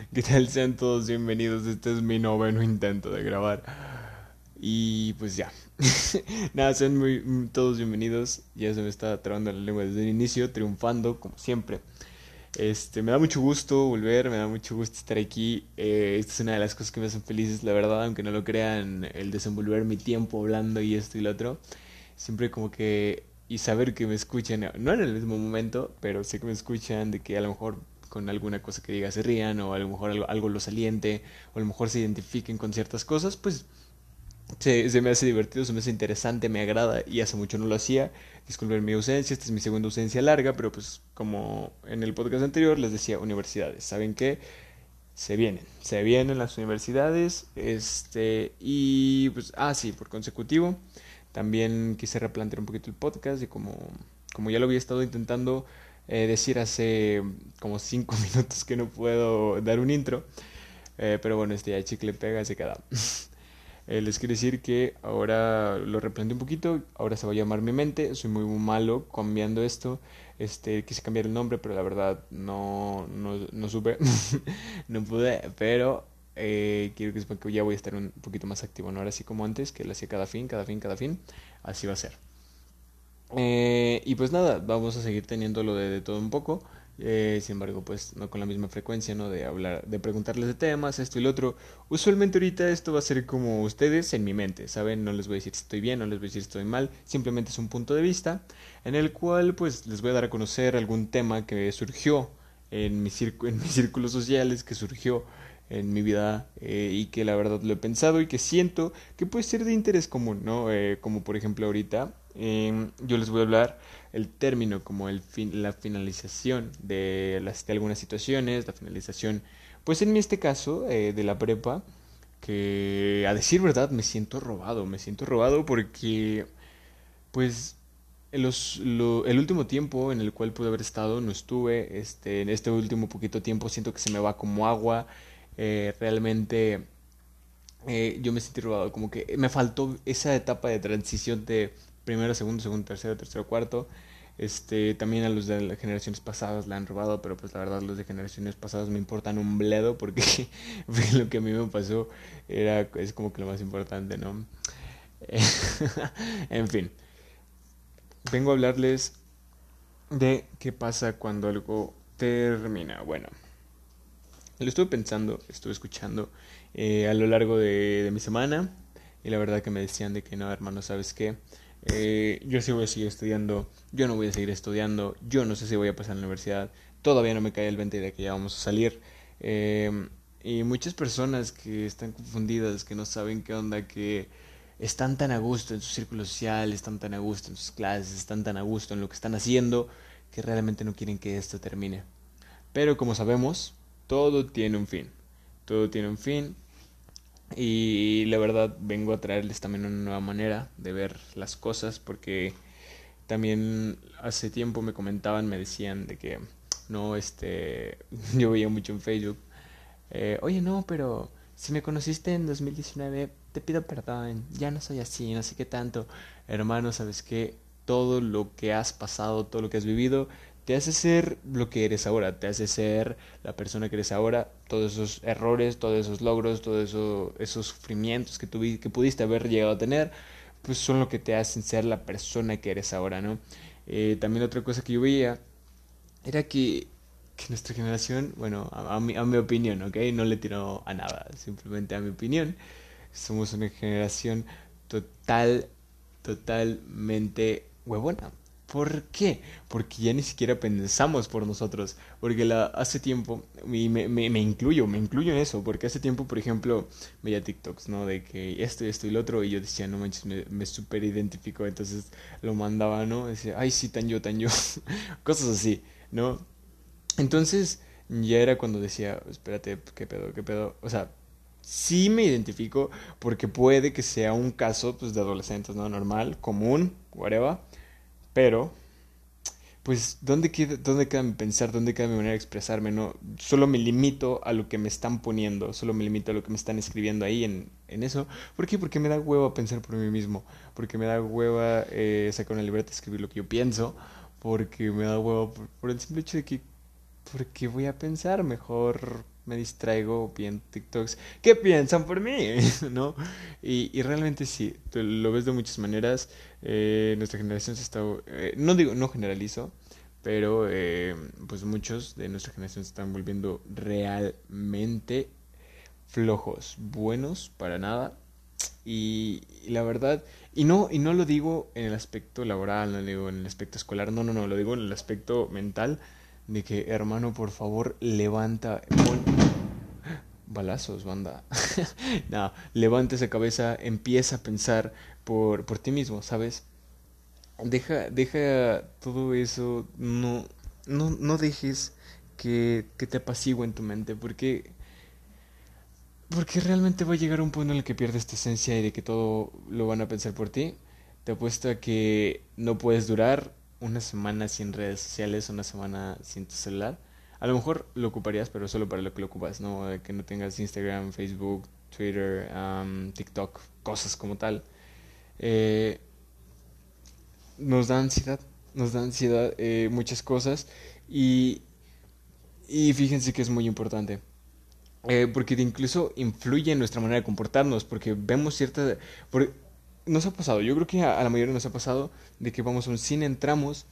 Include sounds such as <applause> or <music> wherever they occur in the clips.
<laughs> ¿Qué tal? Sean todos bienvenidos. Este es mi noveno intento de grabar. Y pues ya. <laughs> Nada, sean muy, todos bienvenidos. Ya se me está trabando la lengua desde el inicio, triunfando como siempre. Este, me da mucho gusto volver, me da mucho gusto estar aquí. Eh, esta es una de las cosas que me hacen felices, la verdad, aunque no lo crean, el desenvolver mi tiempo hablando y esto y lo otro. Siempre como que y saber que me escuchan, no en el mismo momento, pero sé que me escuchan, de que a lo mejor con alguna cosa que diga se rían, o a lo mejor algo, algo los aliente, o a lo mejor se identifiquen con ciertas cosas, pues se, me hace divertido, se me hace interesante, me agrada, y hace mucho no lo hacía. Disculpen mi ausencia, esta es mi segunda ausencia larga, pero pues como en el podcast anterior les decía, universidades, ¿saben qué? Se vienen, se vienen las universidades, este, y pues, ah, sí, por consecutivo. También quise replantear un poquito el podcast y como, como ya lo había estado intentando eh, decir hace como cinco <laughs> minutos que no puedo dar un intro. Eh, pero bueno, este ya chicle pega, se queda. <laughs> Eh, les quiero decir que ahora lo replanteé un poquito, ahora se va a llamar mi mente, soy muy, malo cambiando esto. Este, quise cambiar el nombre, pero la verdad no, no, no supe, <laughs> no pude, pero eh, quiero que sepan que ya voy a estar un poquito más activo, no ahora así como antes, que lo hacía cada fin, cada fin, cada fin, así va a ser. Eh, y pues nada, vamos a seguir teniendo lo de, todo un poco. Eh, sin embargo, pues no con la misma frecuencia, ¿no? De hablar, de preguntarles de temas, esto y lo otro. Usualmente ahorita esto va a ser como ustedes en mi mente, ¿saben? No les voy a decir si estoy bien, no les voy a decir si estoy mal, simplemente es un punto de vista en el cual pues les voy a dar a conocer algún tema que surgió en, mi en mis círculos sociales, que surgió en mi vida eh, y que la verdad lo he pensado y que siento que puede ser de interés común, ¿no? Eh, como por ejemplo ahorita em, yo les voy a hablar el término como el fin, la finalización de, las, de algunas situaciones, la finalización, pues en este caso eh, de la prepa, que a decir verdad me siento robado, me siento robado porque pues el último tiempo en el cual pude haber estado no estuve, este, en este último poquito tiempo siento que se me va como agua, eh, realmente eh, yo me sentí robado, como que me faltó esa etapa de transición de primero, segundo, segundo, tercero, tercero, cuarto. Este, también a los de las generaciones pasadas la han robado, pero pues la verdad los de generaciones pasadas me importan un bledo porque <laughs> lo que a mí me pasó era es como que lo más importante, ¿no? <laughs> en fin, vengo a hablarles de qué pasa cuando algo termina. Bueno, lo estuve pensando, estuve escuchando eh, a lo largo de, mi semana y la verdad que me decían de que no, hermano, ¿sabes qué? Eh, yo sí voy a seguir estudiando, yo no voy a seguir estudiando, yo no sé si voy a pasar a la universidad, todavía no me cae el 20 de que ya vamos a salir. Em, y muchas personas que están confundidas, que no saben qué onda, que están tan a gusto en su círculo social, están tan a gusto en sus clases, están tan a gusto en lo que están haciendo, que realmente no quieren que esto termine. Pero como sabemos, todo tiene un fin. Todo tiene un fin. Y la verdad vengo a traerles también una nueva manera de ver las cosas porque también hace tiempo me comentaban, me decían de que no, este, <laughs> yo veía mucho en Facebook, eh, oye no, pero si me conociste en 2019, te pido perdón, ya no soy así, no sé qué tanto. Hermano, ¿sabes qué? Todo lo que has pasado, todo lo que has vivido, te hace ser lo que eres ahora, te hace ser la persona que eres ahora, todos esos errores, todos esos logros, todos eso, esos sufrimientos que, que pudiste haber llegado a tener, pues son lo que te hacen ser la persona que eres ahora, ¿no? Eh, también otra cosa que yo veía era que, que nuestra generación, bueno, a, mi, a mi opinión, ¿ok? No le tiro a nada, simplemente a mi opinión, somos una generación total, totalmente huevona. ¿Por qué? Porque ya ni siquiera pensamos por nosotros. Porque la, hace tiempo, y me, incluyo, me incluyo en eso, porque hace tiempo, por ejemplo, veía TikToks, ¿no? De que esto, esto y lo otro, y yo decía, no manches, me, me super identifico, entonces lo mandaba, ¿no? Decía, ay, sí, tan yo, tan yo, <laughs> cosas así, ¿no? Entonces, ya era cuando decía, espérate, ¿qué pedo, qué pedo? O sea, sí me identifico porque puede que sea un caso, pues, de adolescentes, ¿no? Normal, común, whatever pero, pues, ¿dónde queda, ¿dónde queda mi pensar? ¿Dónde queda mi manera de expresarme? No, solo me limito a lo que me están poniendo, solo me limito a lo que me están escribiendo ahí en, en eso. ¿Por qué? Porque me da hueva pensar por mí mismo, porque me da hueva eh, sacar una libreta y escribir lo que yo pienso, porque me da hueva por, el simple hecho de que, porque voy a pensar mejor me distraigo viendo TikToks. ¿Qué piensan por mí? <laughs> ¿No? Y, y, realmente sí, lo ves de muchas maneras. Eh, nuestra generación se está... Eh, no digo, no generalizo, pero eh, pues muchos de nuestra generación se están volviendo realmente flojos, buenos para nada. Y, y, la verdad, y no, y no lo digo en el aspecto laboral, no lo digo en el aspecto escolar, no, no, no, lo digo en el aspecto mental de que, hermano, por favor, levanta. Balazos, banda. <laughs> no, levanta esa cabeza, empieza a pensar por, por ti mismo, ¿sabes? Deja, deja todo eso, no, no, no dejes que, que te apacigüe en tu mente, porque, porque realmente va a llegar un punto en el que pierdes tu esencia y de que todo lo van a pensar por ti. Te apuesto a que no puedes durar una semana sin redes sociales, una semana sin tu celular. A lo mejor lo ocuparías, pero solo para lo que lo ocupas, ¿no? Que no tengas Instagram, Facebook, Twitter, TikTok, cosas como tal. Eh, nos da ansiedad, nos da ansiedad eh, muchas cosas y, y fíjense que es muy importante. Eh, porque incluso influye en nuestra manera de comportarnos, porque vemos cierta nos ha pasado, yo creo que a, la mayoría nos ha pasado de que vamos a un cine, entramos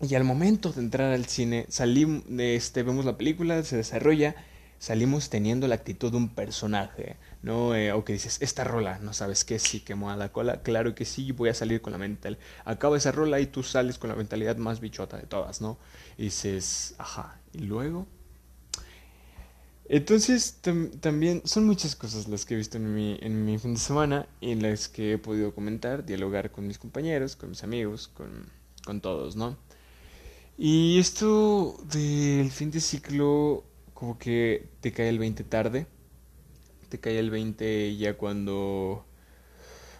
y al momento de entrar al cine salimos, este, vemos la película, se desarrolla, salimos teniendo la actitud de un personaje, ¿no? Eh, o que dices, esta rola, ¿no sabes qué? Sí, quemó a la cola, claro que sí, voy a salir con la mental. Acaba esa rola y tú sales con la mentalidad más bichota de todas, ¿no? Y dices, ajá, y luego entonces, también son muchas cosas las que he visto en mi, en mi fin de semana y las que he podido comentar, dialogar con mis compañeros, con mis amigos, con, con todos, ¿no? Y esto del fin de ciclo, como que te cae el 20 tarde, te cae el 20 ya cuando...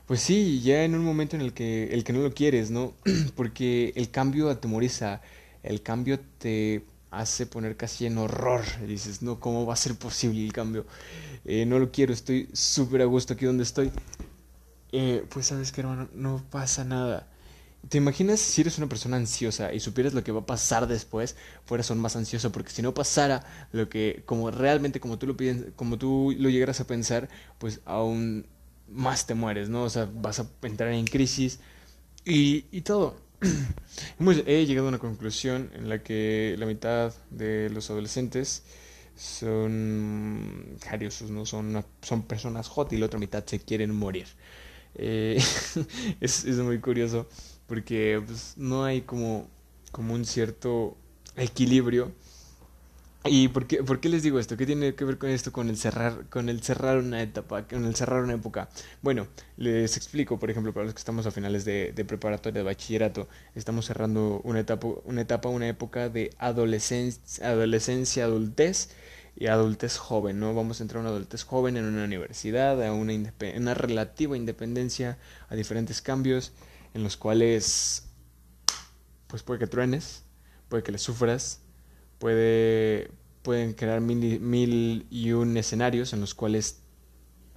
Pues sí, ya en un momento en el que, el que no lo quieres, ¿no? <clears throat> Porque el cambio atemoriza, el cambio te hace poner casi en horror. dices, no, ¿cómo va a ser posible el cambio? Eh, no lo quiero, estoy súper a gusto aquí donde estoy. Eh, pues sabes que hermano, no pasa nada. ¿Te imaginas si eres una persona ansiosa y supieras lo que va a pasar después, fueras aún más ansioso? Porque si no pasara lo que, como realmente, como tú lo como tú lo llegaras a pensar, pues aún más te mueres, ¿no? O sea, vas a entrar en crisis y, y todo. <clears throat> he llegado a una conclusión en la que la mitad de los adolescentes son jariosos, ¿no? Son, son personas hot y la otra mitad se quieren morir. Eh, <laughs> es, es, muy curioso porque pues, no hay como, como un cierto equilibrio ¿Y por qué, por qué, les digo esto? ¿Qué tiene que ver con esto, con el cerrar, con el cerrar una etapa, con el cerrar una época? Bueno, les explico, por ejemplo, para los que estamos a finales de, de preparatoria, de bachillerato, estamos cerrando una etapa, una etapa, una época de adolescencia, adolescencia, adultez y adultez joven, ¿no? Vamos a entrar a una adultez joven en una universidad, a una, una relativa independencia, a diferentes cambios en los cuales, pues puede que truenes, puede que le sufras, puede, pueden crear mil, mil, y un escenarios en los cuales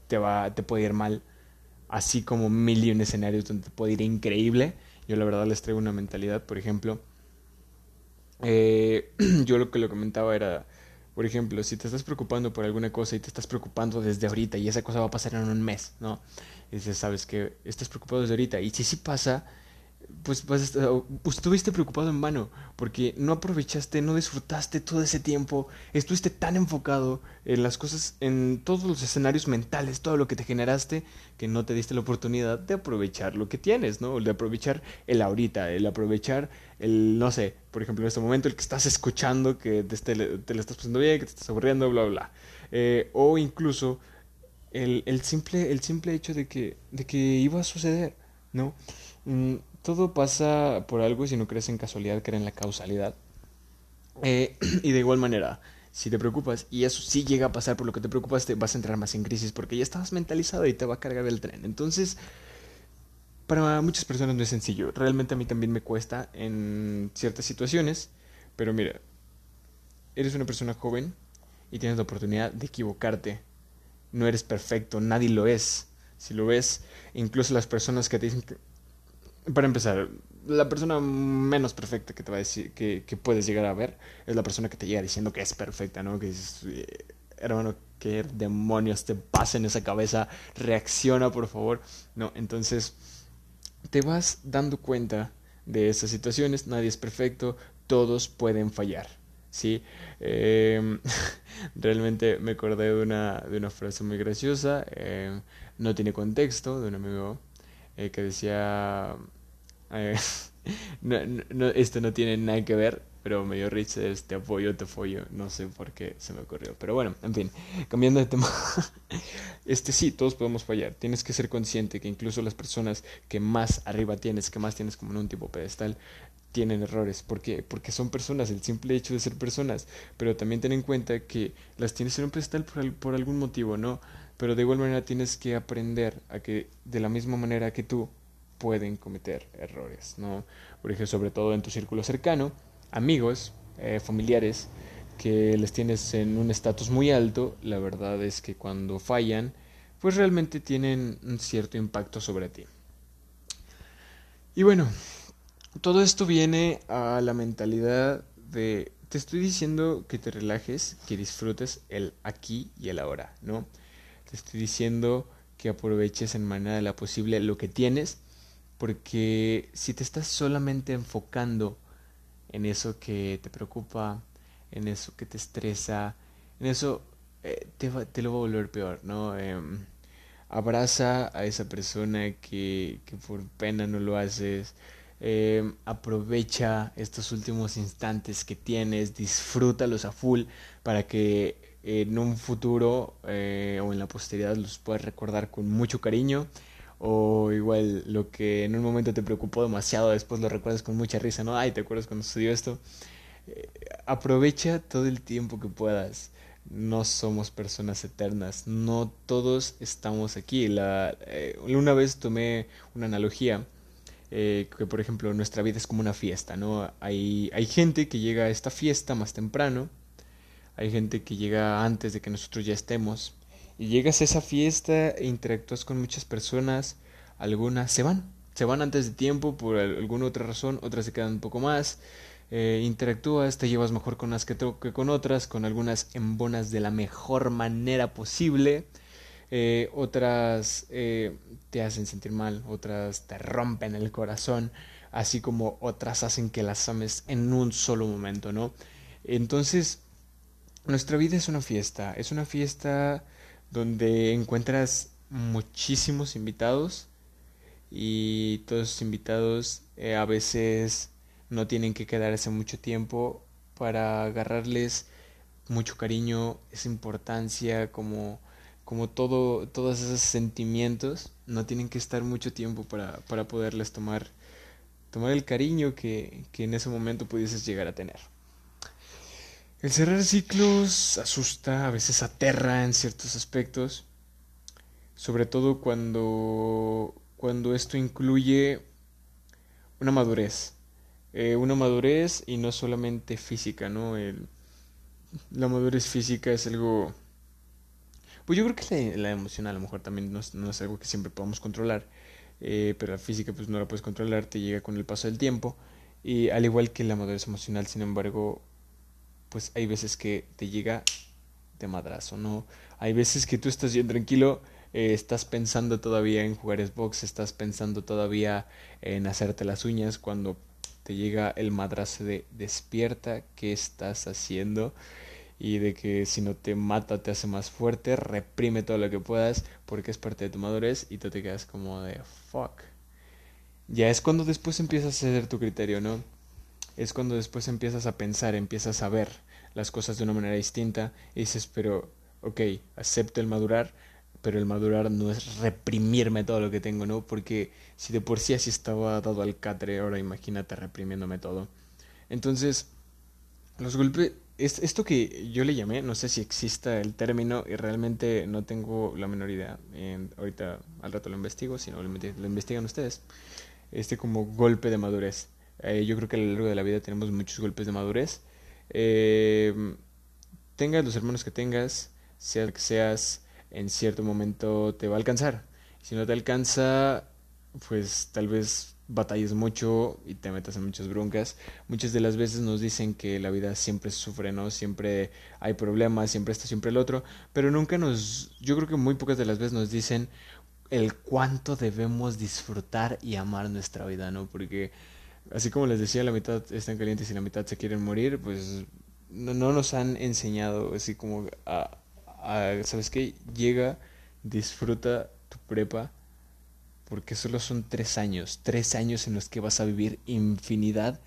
te, va, te puede ir mal, así como mil y un escenarios donde te puede ir increíble. Yo la verdad les traigo una mentalidad, por ejemplo, eh, <clears throat> yo lo que lo comentaba era, por ejemplo, si te estás preocupando por alguna cosa y te estás preocupando desde ahorita y esa cosa va a pasar en un mes, ¿no? Y dices, sabes que estás preocupado desde ahorita y si sí pasa, pues, pues, estuviste preocupado en vano, porque no aprovechaste, no disfrutaste todo ese tiempo, estuviste tan enfocado en las cosas, en todos los escenarios mentales, todo lo que te generaste, que no te diste la oportunidad de aprovechar lo que tienes, ¿no? De aprovechar el ahorita, el aprovechar el, no sé, por ejemplo, en este momento, el que estás escuchando, que te, te, lo estás pasando bien, que te estás aburriendo, bla, bla, bla. Eh, o incluso el, el, simple, el simple hecho de que, de que iba a suceder, ¿no? Mm, todo pasa por algo si no crees en casualidad, crees en la causalidad. Eh, <clears throat> y de igual manera, si te preocupas y eso sí llega a pasar por lo que te preocupas, te vas a entrar más en crisis porque ya estabas mentalizado y te va a cargar el tren. Entonces, para muchas personas no es sencillo. Realmente a mí también me cuesta en ciertas situaciones. Pero mira, eres una persona joven y tienes la oportunidad de equivocarte. No eres perfecto, nadie lo es. Si lo ves, incluso las personas que te dicen que para empezar, la persona menos perfecta que te va a decir, que, que, puedes llegar a ver, es la persona que te llega diciendo que es perfecta, ¿no? Que eh, hermano, ¿qué demonios te pasa en esa cabeza? Reacciona, por favor. No, entonces te vas dando cuenta de esas situaciones, nadie es perfecto, todos pueden fallar. ¿sí? Em, <laughs> realmente me acordé de una, de una frase muy graciosa, em, no tiene contexto, de un amigo eh, que decía, <laughs> no, esto no tiene nada que ver, pero medio rich es te apoyo, te follo, no sé por qué se me ocurrió. Pero bueno, en fin, cambiando de tema, <laughs> este sí, todos podemos fallar. Tienes que ser consciente que incluso las personas que más arriba tienes, que más tienes como en un tipo pedestal, tienen errores. ¿Por qué? Porque son personas, el simple hecho de ser personas. Pero también ten en cuenta que las tienes en un pedestal por, por algún motivo, ¿no? Pero de igual manera tienes que aprender a que de la misma manera que tú pueden cometer errores, ¿no? Por ejemplo, sobre todo en tu círculo cercano, amigos, eh, familiares, que les tienes en un estatus muy alto, la verdad es que cuando fallan, pues realmente tienen un cierto impacto sobre ti. Y bueno, todo esto viene a la mentalidad de, te estoy diciendo que te relajes, que disfrutes el aquí y el ahora, ¿no? Te estoy diciendo que aproveches en manera de la posible lo que tienes, porque si te estás solamente enfocando en eso que te preocupa, en eso que te estresa, en eso eh, te, lo va a volver peor, ¿no? Em, abraza a esa persona que, que, por pena no lo haces. Em, aprovecha estos últimos instantes que tienes, disfrútalos a full para que en un futuro eh, o en la posteridad los puedas recordar con mucho cariño o igual lo que en un momento te preocupó demasiado después lo recuerdas con mucha risa, ¿no? Ay, ¿te acuerdas cuando sucedió esto? Eh, aprovecha todo el tiempo que puedas. No somos personas eternas, no todos estamos aquí. La, eh, una vez tomé una analogía que por ejemplo nuestra vida es como una fiesta, ¿no? Hay, hay gente que llega a esta fiesta más temprano, hay gente que llega antes de que nosotros ya estemos. Y llegas a esa fiesta e interactúas con muchas personas, algunas se van, se van antes de tiempo por alguna otra razón, otras se quedan un poco más. Eh, interactúas, te llevas mejor con unas que, que, con otras, con algunas embonas de la mejor manera posible. Eh, otras eh, te hacen sentir mal, otras te rompen el corazón, así como otras hacen que las ames en un solo momento, ¿no? Entonces, nuestra vida es una fiesta, es una fiesta donde encuentras muchísimos invitados y todos esos invitados eh, a veces no tienen que quedarse mucho tiempo para agarrarles mucho cariño, esa importancia, como, como todo, todos esos sentimientos, no tienen que estar mucho tiempo para, para poderles tomar, tomar el cariño que, que en ese momento pudieses llegar a tener. El cerrar ciclos asusta, a veces aterra en ciertos aspectos, sobre todo cuando, cuando esto incluye una madurez, eh, una madurez y no solamente física, ¿no? El, la madurez física es algo... Pues yo creo que la, emocional a lo mejor también no es, algo que siempre podamos controlar, eh, pero la física pues no la puedes controlar, te llega con el paso del tiempo, y al igual que la madurez emocional, sin embargo, pues hay veces que te llega de madrazo, ¿no? Hay veces que tú estás bien tranquilo, eh, estás pensando todavía en jugar Xbox, estás pensando todavía en hacerte las uñas cuando te llega el madrazo de despierta, ¿qué estás haciendo? Y de que si no te mata te hace más fuerte, reprime todo lo que puedas porque es parte de tu madurez y tú te quedas como de fuck. Ya es cuando después empiezas a ceder tu criterio, ¿no? Es cuando después empiezas a pensar, empiezas a ver las cosas de una manera distinta y dices, pero, ok, acepto el madurar, pero el madurar no es reprimirme todo lo que tengo, ¿no? Porque si de por sí así estaba dado al catre, ahora imagínate reprimiéndome todo. Entonces, los golpes, esto que yo le llamé, no sé si exista el término y realmente no tengo la menor idea. ahorita al rato lo investigo, si no lo, investigan ustedes. Este como golpe de madurez. Eh, yo creo que a lo largo de la vida tenemos muchos golpes de madurez eh, tengas los hermanos que tengas, sea que seas, en cierto momento te va a alcanzar. Si no te alcanza, pues tal vez batalles mucho y te metas en muchas broncas. Muchas de las veces nos dicen que la vida siempre sufre, ¿no? Siempre hay problemas, siempre esto, siempre el otro, pero nunca nos, yo creo que muy pocas de las veces nos dicen el cuánto debemos disfrutar y amar nuestra vida, ¿no? Porque así como les decía, la mitad están calientes y la mitad se quieren morir, pues no, nos han enseñado así como a, ¿sabes qué? Llega, disfruta tu prepa porque solo son tres años, tres años en los que vas a vivir infinidad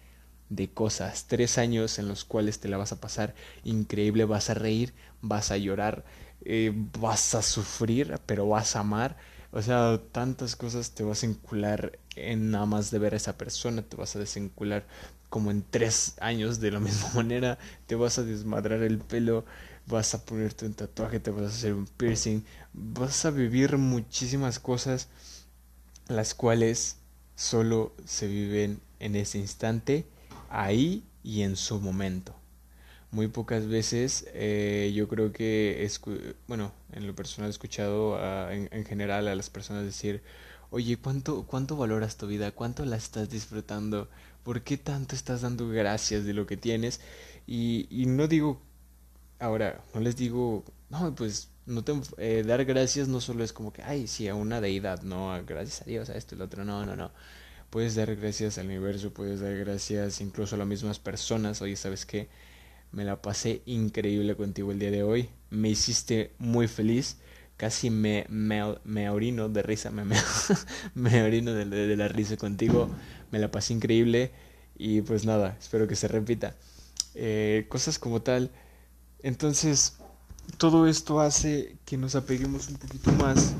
de cosas, tres años en los cuales te la vas a pasar increíble, vas a reír, vas a llorar, eh, vas a sufrir, pero vas a amar. O sea, tantas cosas te vas a encular en nada más de ver a esa persona, te vas a desencular como en tres años de la <laughs> misma manera, te vas a desmadrar el pelo, vas a ponerte un tatuaje, te vas a hacer un piercing, vas a vivir muchísimas cosas las cuales solo se viven en ese instante, ahí y en su momento. Muy pocas veces eh, yo creo que, bueno, en lo personal he escuchado en, general a las personas decir, oye, ¿cuánto, ¿cuánto valoras tu vida? ¿Cuánto la estás disfrutando? ¿Por qué tanto estás dando gracias de lo que tienes? Y, y no digo, ahora, no les digo, no, pues no te, eh, dar gracias no solo es como que, ay, sí, a una deidad, no, gracias a Dios, a esto y lo otro, no, no, no. Puedes dar gracias al universo, puedes dar gracias incluso a las mismas personas. Oye, ¿sabes qué? Me la pasé increíble contigo el día de hoy. Me hiciste muy feliz. Casi me, me, orino de risa, me, <laughs> me, orino de, de la risa contigo. Me la pasé increíble. Y pues nada, espero que se repita. Eh, cosas como tal. Entonces, todo esto hace que nos apeguemos un poquito más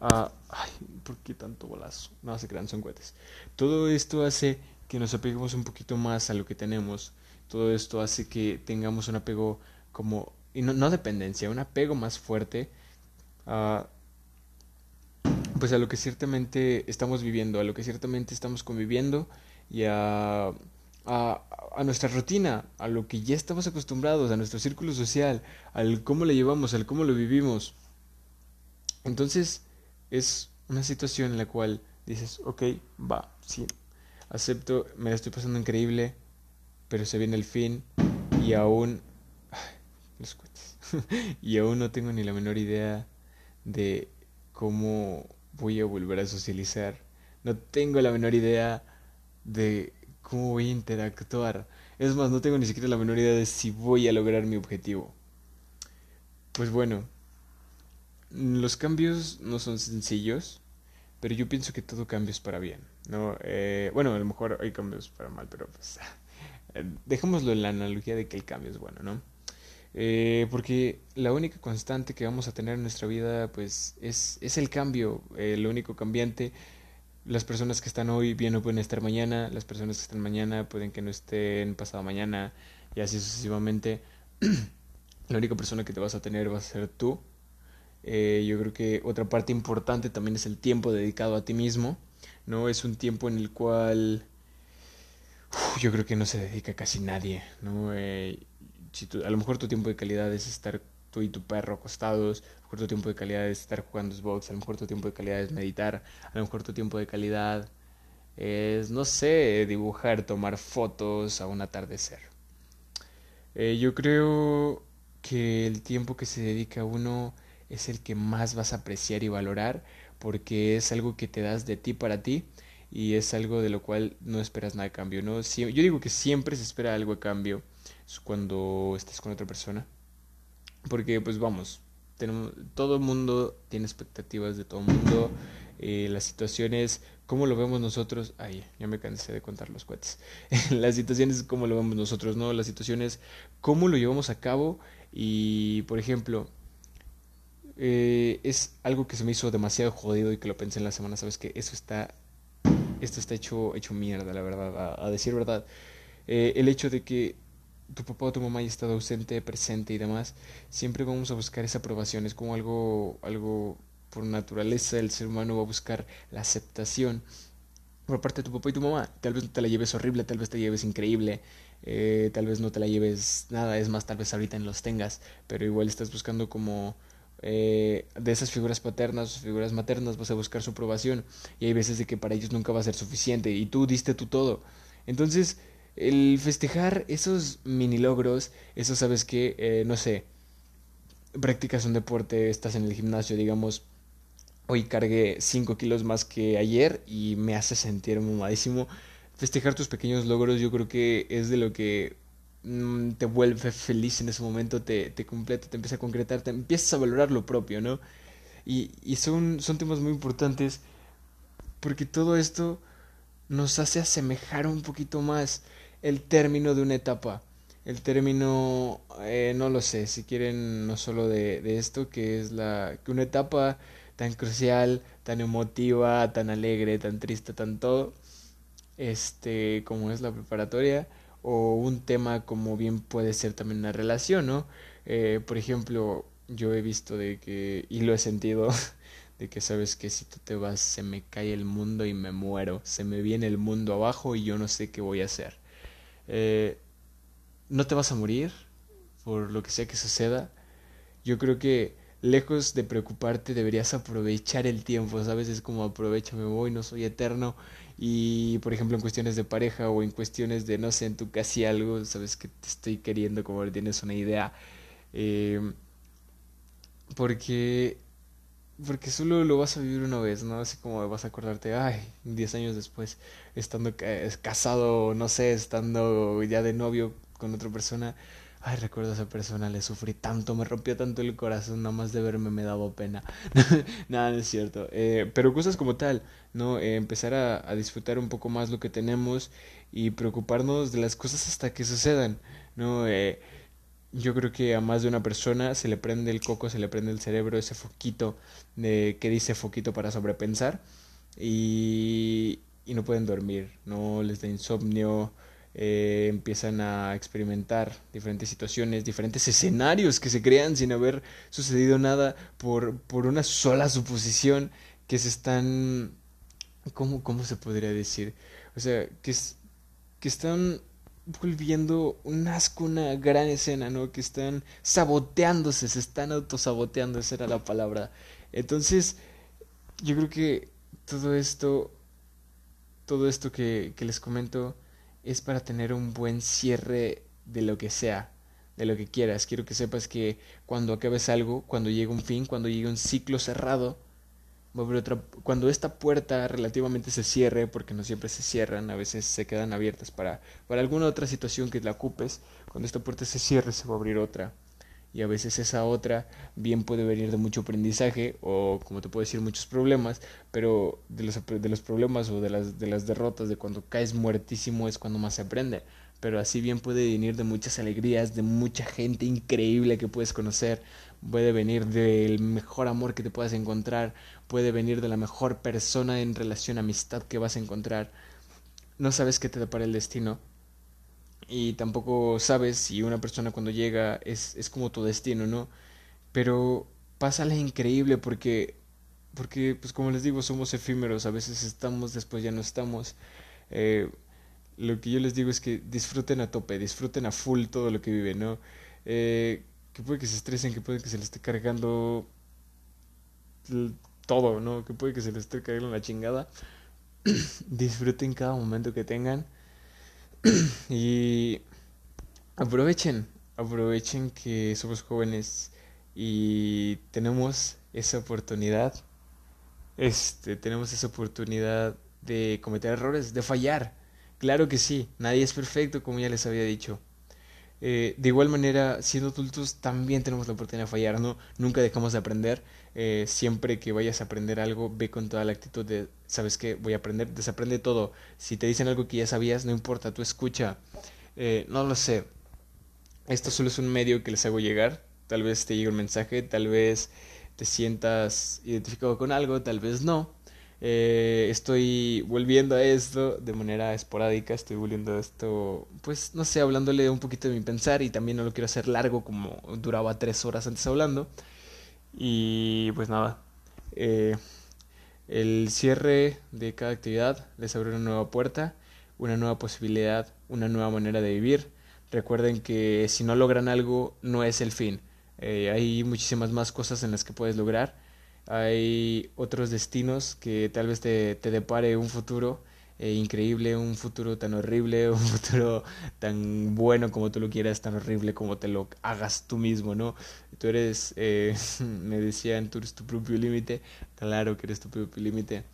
a... Ay, ¿por qué tanto bolazo? No, se crean, son cohetes. Todo esto hace que nos apeguemos un poquito más a lo que tenemos. Todo esto hace que tengamos un apego como... Y no, no dependencia, un apego más fuerte a... Pues a lo que ciertamente estamos viviendo, a lo que ciertamente estamos conviviendo y a a, a, nuestra rutina, a lo que ya estamos acostumbrados, a nuestro círculo social, al cómo le llevamos, al cómo lo vivimos. Entonces es una situación en la cual dices, ok, va, sí, acepto, me la estoy pasando increíble, pero se viene el fin y aún... los <laughs> y aún no tengo ni la menor idea de cómo voy a volver a socializar. No tengo la menor idea de ¿Cómo voy a interactuar? Es más, no tengo ni siquiera la menor idea de si voy a lograr mi objetivo. Pues bueno, los cambios no son sencillos, pero yo pienso que todo cambio es para bien, ¿no? Eh, bueno, a lo mejor hay cambios para mal, pero pues <laughs> dejémoslo en la analogía de que el cambio es bueno, ¿no? Eh, porque la única constante que vamos a tener en nuestra vida, pues, es, es el cambio, lo único cambiante las personas que están hoy bien no pueden estar mañana, las personas que están mañana pueden que no estén pasado mañana y así sucesivamente. <clears throat> La única persona que te vas a tener va a ser tú. Eh, yo creo que otra parte importante también es el tiempo dedicado a ti mismo, ¿no? Es un tiempo en el cual yo creo que no se dedica casi nadie, ¿no? Eh, a lo mejor tu tiempo de calidad es estar tú y tu perro acostados, a lo mejor tu tiempo de calidad es estar jugando Xbox, a lo mejor tu tiempo de calidad es meditar, a lo mejor tu tiempo de calidad es, no sé, dibujar, tomar fotos a un atardecer. Eh, yo creo que el tiempo que se dedica a uno es el que más vas a apreciar y valorar porque es algo que te das de ti para ti y es algo de lo cual no esperas nada de cambio. ¿no? yo digo que siempre se espera algo de cambio cuando estés con otra persona porque pues vamos, tenemos, todo el mundo tiene expectativas de todo el mundo. Eh, las situaciones, cómo lo vemos nosotros, ay, ya me cansé de contar los cohetes. <laughs> las situaciones, cómo lo vemos nosotros, ¿no? Las situaciones, cómo lo llevamos a cabo. Y, por ejemplo, eh, es algo que se me hizo demasiado jodido y que lo pensé en la semana, ¿sabes? Que eso está, esto está hecho, hecho mierda, la verdad, a, decir verdad. Eh, el hecho de que tu papá o tu mamá haya estado ausente, presente y demás, siempre vamos a buscar esa aprobación. Es como algo, algo por naturaleza, el ser humano va a buscar la aceptación por parte de tu papá y tu mamá. Tal vez no te la lleves horrible, tal vez te la lleves increíble, eh, tal vez no te la lleves nada, es más, tal vez ahorita no los tengas, pero igual estás buscando como eh, de esas figuras paternas figuras maternas vas a buscar su aprobación y hay veces de que para ellos nunca va a ser suficiente y tú diste tú todo. Entonces, el festejar esos mini logros, eso sabes que, eh, no sé, practicas un deporte, estás en el gimnasio, digamos, hoy cargué 5 kilos más que ayer y me hace sentir mamadísimo. Festejar tus pequeños logros yo creo que es de lo que mm, te vuelve feliz en ese momento, te, te completa, te empieza a concretar, te empiezas a valorar lo propio, ¿no? Y, y son, son temas muy importantes porque todo esto nos hace asemejar un poquito más el término de una etapa. El término, eh, no lo sé, si quieren no solo de, de esto, que es la que una etapa tan crucial, tan emotiva, tan alegre, tan triste, tan todo, este, como es la preparatoria, o un tema como bien puede ser también una relación, ¿no? Eh, por ejemplo, yo he visto de que, y lo he sentido, <laughs> de que sabes que si tú te vas se me cae el mundo y me muero, se me viene el mundo abajo y yo no sé qué voy a hacer. Eh, no te vas a morir por lo que sea que suceda. Yo creo que lejos de preocuparte deberías aprovechar el tiempo, ¿sabes? Es como aprovecha, me voy, no soy eterno. Y por ejemplo en cuestiones de pareja o en cuestiones de, no sé, en tu casi algo, sabes que te estoy queriendo, como tienes una idea. Eh, porque porque solo lo vas a vivir una vez, ¿no? Así como vas a acordarte, ay, 10 años después, estando casado, no sé, estando ya de novio con otra persona, ay, recuerdo a esa persona, le sufrí tanto, me rompió tanto el corazón, nada más de verme me daba pena. <laughs> Nada, no es cierto. Eh, pero cosas como tal, ¿no? Eh, empezar a, disfrutar un poco más lo que tenemos y preocuparnos de las cosas hasta que sucedan, ¿no? Eh, yo creo que a más de una persona se le prende el coco, se le prende el cerebro, ese foquito de que dice foquito para sobrepensar y, y no pueden dormir, no les da insomnio, eh, empiezan a experimentar diferentes situaciones, diferentes escenarios que se crean sin haber sucedido nada por, por una sola suposición que se están... ¿Cómo, cómo se podría decir? O sea, que, que están volviendo un asco, una gran escena, ¿no? Que están saboteándose, se están autosaboteando, esa era la palabra. Entonces, yo creo que todo esto, todo esto que, que les comento es para tener un buen cierre de lo que sea, de lo que quieras. Quiero que sepas que cuando acabes algo, cuando llegue un fin, cuando llegue un ciclo cerrado, otra, cuando esta puerta relativamente se cierre, porque no siempre se cierran, a veces se quedan abiertas para, para alguna otra situación que la ocupes, cuando esta puerta se cierre se va a abrir otra. Y a veces esa otra bien puede venir de mucho aprendizaje o, como te puedo decir, muchos problemas, pero de los, de los problemas o de las, de las derrotas, de cuando caes muertísimo es cuando más se aprende pero así bien puede venir de muchas alegrías, de mucha gente increíble que puedes conocer, puede venir del mejor amor que te puedas encontrar, puede venir de la mejor persona en relación amistad que vas a encontrar. No sabes qué te depara el destino y tampoco sabes si una persona cuando llega es, es como tu destino, ¿no? Pero pásale increíble porque, porque, pues como les digo, somos efímeros, a veces estamos, después ya no estamos. Eh, lo que yo les digo es que disfruten a tope, disfruten a full todo lo que viven, ¿no? Eh, que puede que se estresen, que puede que se les esté cargando todo, ¿no? Que puede que se les esté cargando la chingada. <clears throat> disfruten cada momento que tengan <clears throat> y aprovechen, aprovechen que somos jóvenes y tenemos esa oportunidad, este, tenemos esa oportunidad de cometer errores, de fallar Claro que sí, nadie es perfecto, como ya les había dicho. Eh, de igual manera, siendo adultos también tenemos la oportunidad de fallar, ¿no? Nunca dejamos de aprender. Eh, siempre que vayas a aprender algo, ve con toda la actitud de, ¿sabes qué? Voy a aprender, desaprende todo. Si te dicen algo que ya sabías, no importa, tú escucha. Eh, no lo sé. Esto solo es un medio que les hago llegar. Tal vez te llegue un mensaje, tal vez te sientas identificado con algo, tal vez no. Eh, estoy volviendo a esto de manera esporádica, estoy volviendo a esto, pues no sé, hablándole un poquito de mi pensar y también no lo quiero hacer largo como duraba tres horas antes hablando. Y pues nada, eh, el cierre de cada actividad les abre una nueva puerta, una nueva posibilidad, una nueva manera de vivir. Recuerden que si no logran algo no es el fin, Eh, hay muchísimas más cosas en las que puedes lograr. Hay otros destinos que tal vez te, te depare un futuro eh, increíble, un futuro tan horrible, <laughs> un futuro tan bueno como tú lo quieras, tan horrible como te lo hagas tú mismo, ¿no? Tú eres, eh, <laughs> me decían, tú eres tu propio límite, claro que eres tu propio límite.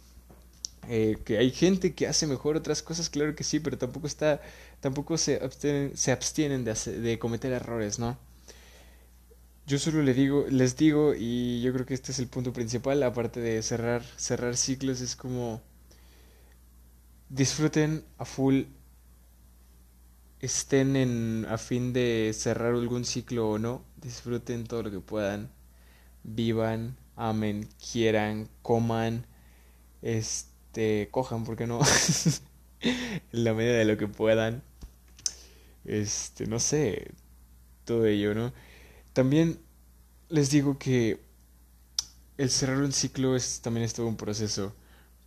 Eh, que hay gente que hace mejor otras cosas, claro que sí, pero tampoco está, tampoco se abstienen, de, de cometer errores, ¿no? Yo solo le digo, les digo, y yo creo que este es el punto principal, aparte de cerrar, cerrar ciclos, es como disfruten a full, estén en, a fin de cerrar algún ciclo o no, disfruten todo lo que puedan, vivan, amen, quieran, coman, este, cojan, ¿por qué no? en <laughs> la medida de lo que puedan, este, no sé, todo ello, ¿no? También les digo que el cerrar un ciclo es también es todo un proceso,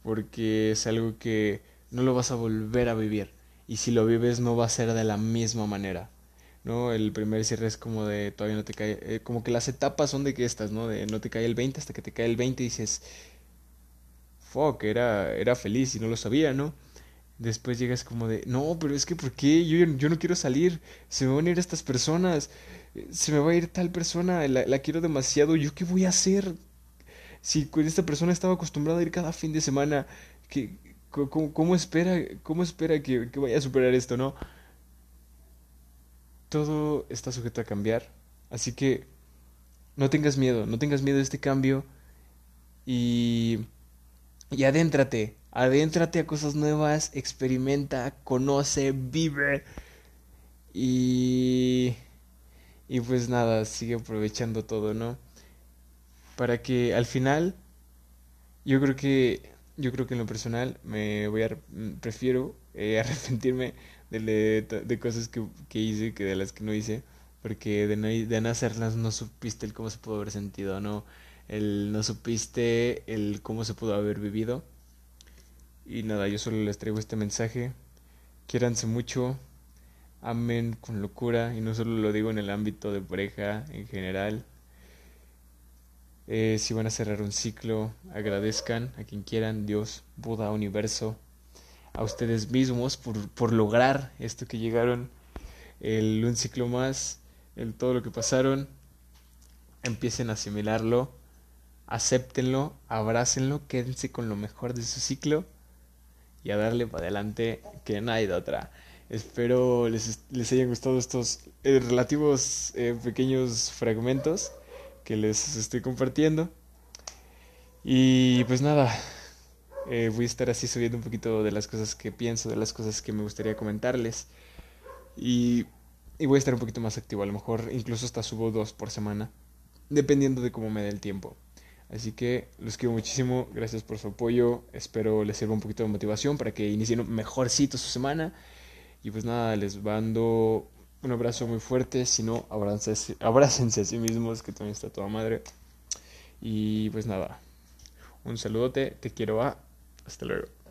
porque es algo que no lo vas a volver a vivir. Y si lo vives no va a ser de la misma manera. ¿no? El primer cierre es como de todavía no te cae, eh, como que las etapas son de que estas, ¿no? De no te cae el 20 hasta que te cae el 20 y dices, fuck, era, era feliz y no lo sabía, ¿no? Después llegas como de, no, pero es que ¿por qué? Yo, yo no quiero salir, se me van a ir estas personas, se me va a ir tal persona, la, la quiero demasiado, ¿yo qué voy a hacer? Si esta persona estaba acostumbrada a ir cada fin de semana, que ¿Cómo, espera, cómo espera que, que, vaya a superar esto, no? Todo está sujeto a cambiar. Así que no tengas miedo, no tengas miedo de este cambio. Y, y adéntrate, adéntrate a cosas nuevas, experimenta, conoce, vive. Y, y pues nada, sigue aprovechando todo, ¿no? Para que al final, yo creo que yo creo que en lo personal me voy a prefiero eh, <laughs> arrepentirme de, de cosas que, que, hice que de las que no hice porque de no, de no hacerlas no supiste el cómo se pudo haber sentido no el no supiste el cómo se pudo haber vivido y nada yo solo les traigo este mensaje. Quiéranse mucho amen con locura y no solo lo digo en el ámbito de pareja en general. Eh, si van a cerrar un ciclo, agradezcan a quien quieran, Dios, Buda, universo, a ustedes mismos por, por lograr esto que llegaron, el, un ciclo más, el todo lo que pasaron, empiecen a asimilarlo, acéptenlo, abrácenlo, quédense con lo mejor de su ciclo y a darle para adelante que no hay de otra. Espero les, les hayan gustado estos eh, relativos eh, pequeños fragmentos que les estoy compartiendo. Y pues nada, eh, voy a estar así subiendo un poquito de las cosas que pienso, de las cosas que me gustaría comentarles. Y, y voy a estar un poquito más activo, a lo mejor incluso hasta subo dos por semana, dependiendo de cómo me dé el tiempo. Así que los quiero muchísimo, gracias por su apoyo, espero les sirva un poquito de motivación para que inicien mejorcito su semana. Y pues nada, les mando un abrazo muy fuerte, si no, abrácense a sí mismos, que también está toda madre. Y pues nada, un saludote, te quiero a, hasta luego.